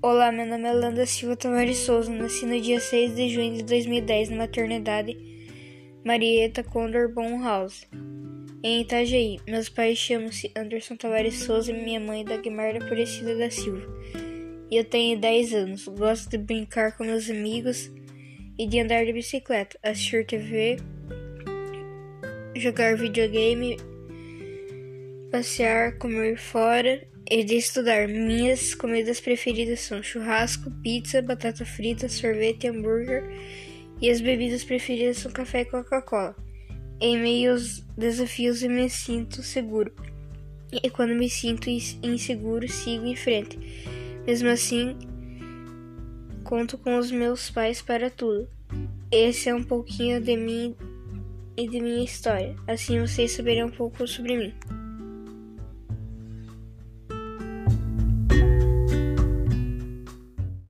Olá, meu nome é Landa Silva Tavares Souza. Nasci no dia 6 de junho de 2010 na maternidade Marieta Condor Bonhouse, em Itajaí. Meus pais chamam-se Anderson Tavares Souza e minha mãe Dagmar Aparecida da Silva. E eu tenho 10 anos. Gosto de brincar com meus amigos e de andar de bicicleta, assistir TV, jogar videogame, passear, comer fora e de estudar. Minhas comidas preferidas são churrasco, pizza, batata frita, sorvete, hambúrguer e as bebidas preferidas são café e Coca-Cola. Em meio aos desafios eu me sinto seguro. E quando me sinto inseguro, sigo em frente. Mesmo assim, conto com os meus pais para tudo. Esse é um pouquinho de mim e de minha história. Assim vocês saberão um pouco sobre mim.